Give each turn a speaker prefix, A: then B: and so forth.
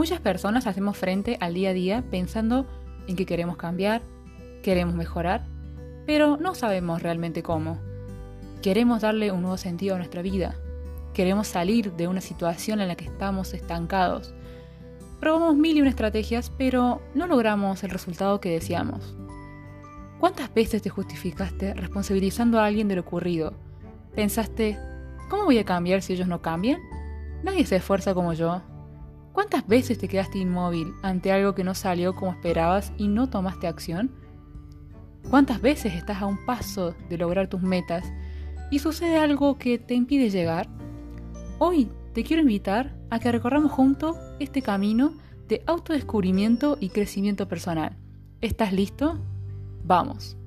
A: Muchas personas hacemos frente al día a día pensando en que queremos cambiar, queremos mejorar, pero no sabemos realmente cómo. Queremos darle un nuevo sentido a nuestra vida. Queremos salir de una situación en la que estamos estancados. Probamos mil y una estrategias, pero no logramos el resultado que deseamos. ¿Cuántas veces te justificaste responsabilizando a alguien de lo ocurrido? ¿Pensaste, ¿cómo voy a cambiar si ellos no cambian? Nadie se esfuerza como yo. ¿Cuántas veces te quedaste inmóvil ante algo que no salió como esperabas y no tomaste acción? ¿Cuántas veces estás a un paso de lograr tus metas y sucede algo que te impide llegar? Hoy te quiero invitar a que recorramos juntos este camino de autodescubrimiento y crecimiento personal. ¿Estás listo? Vamos.